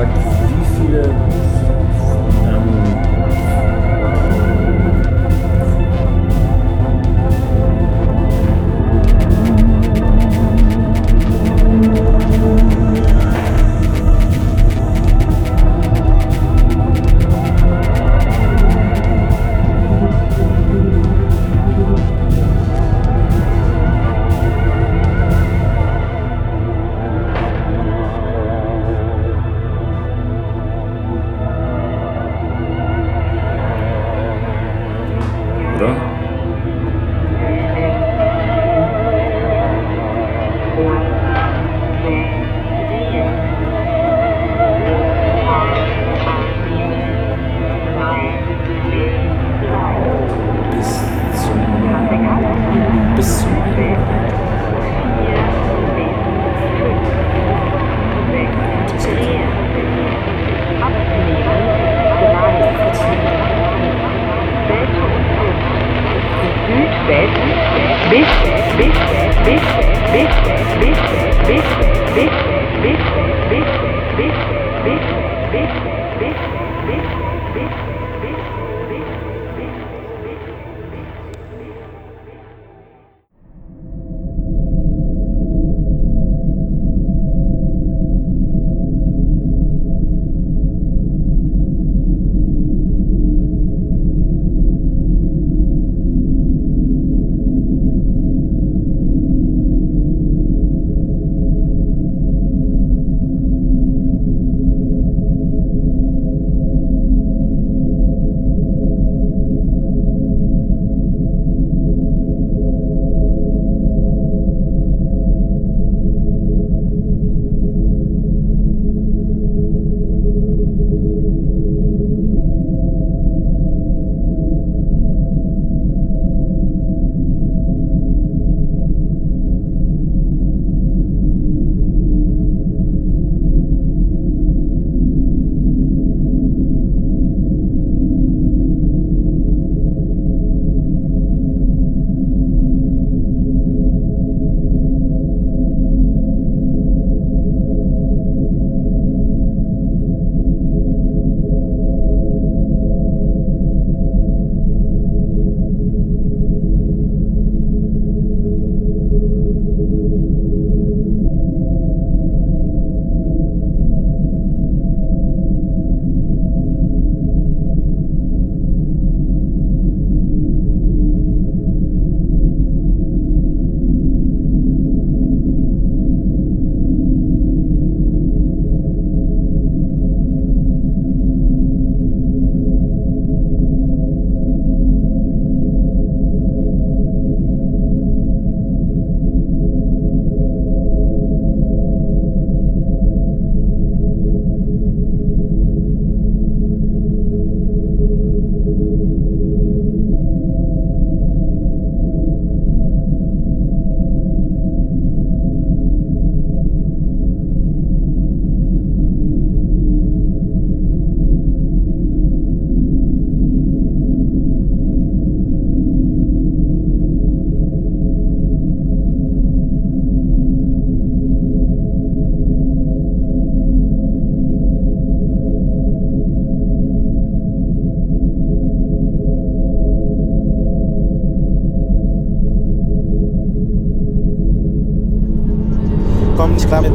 Lord.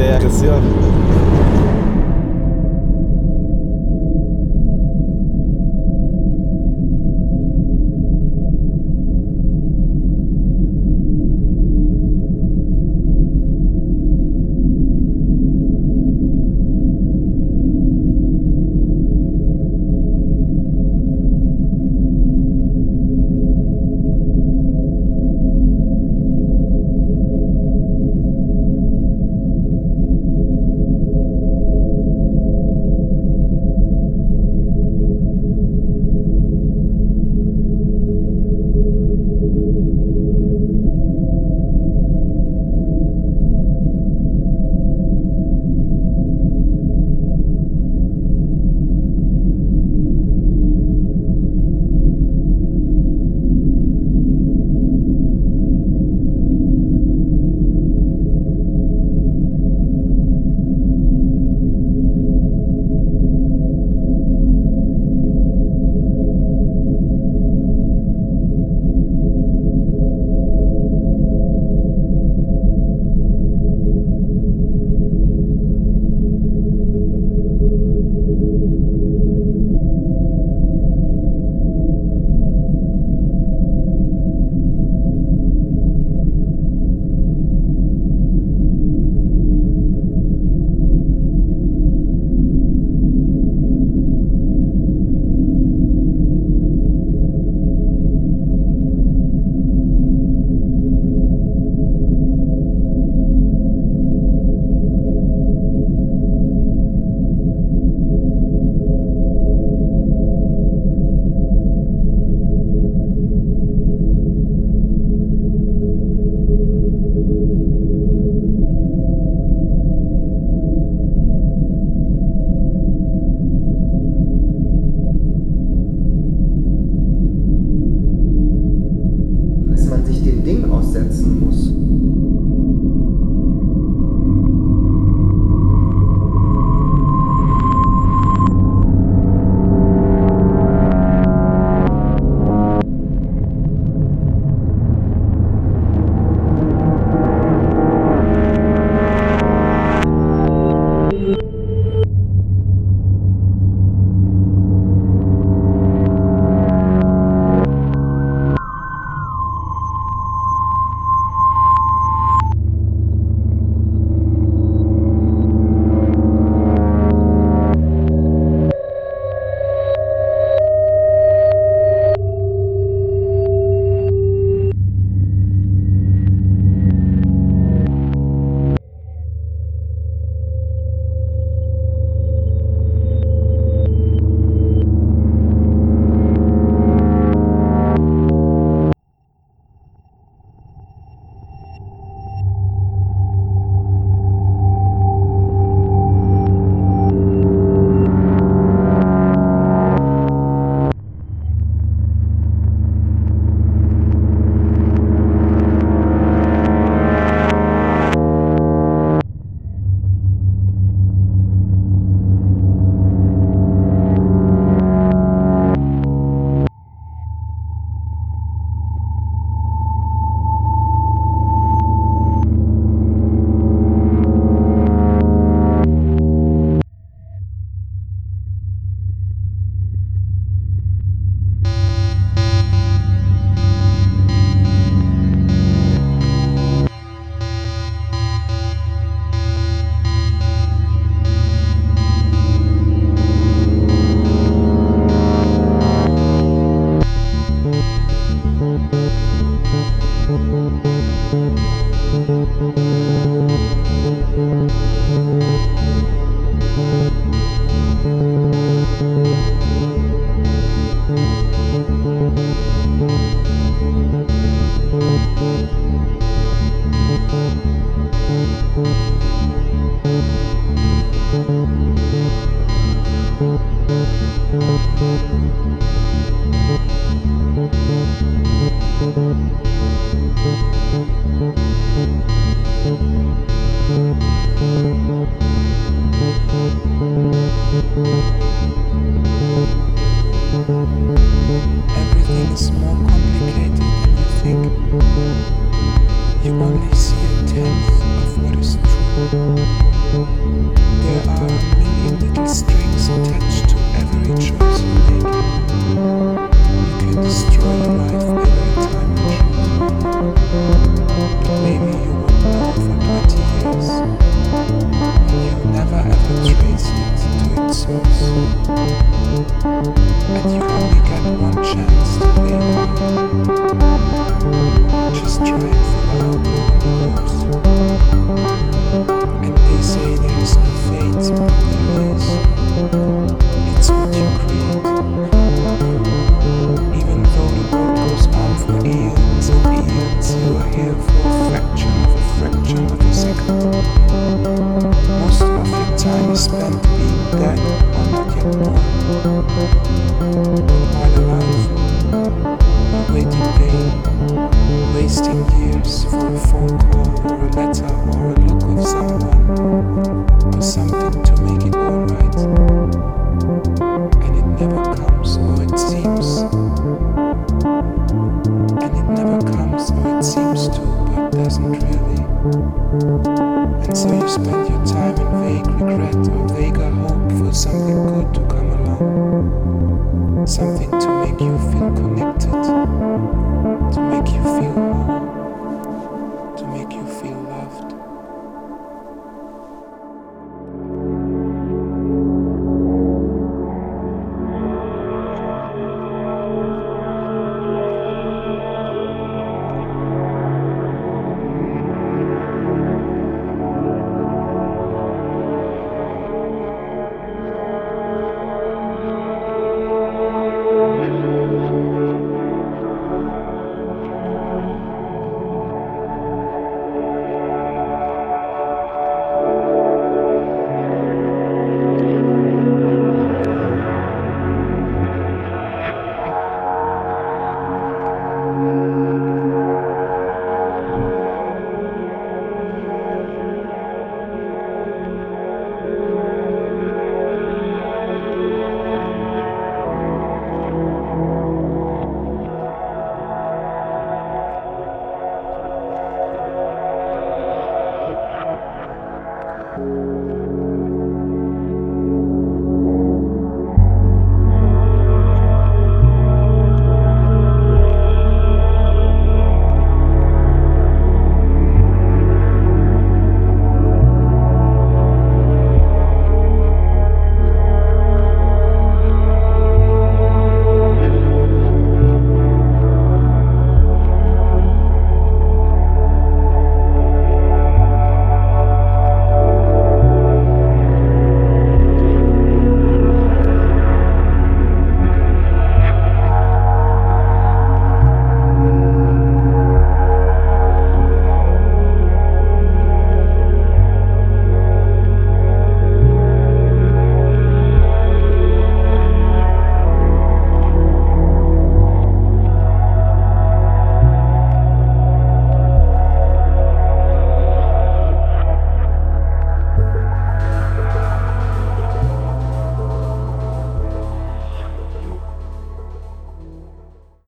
é ó. waiting for a phone call or a letter or a look of someone or something to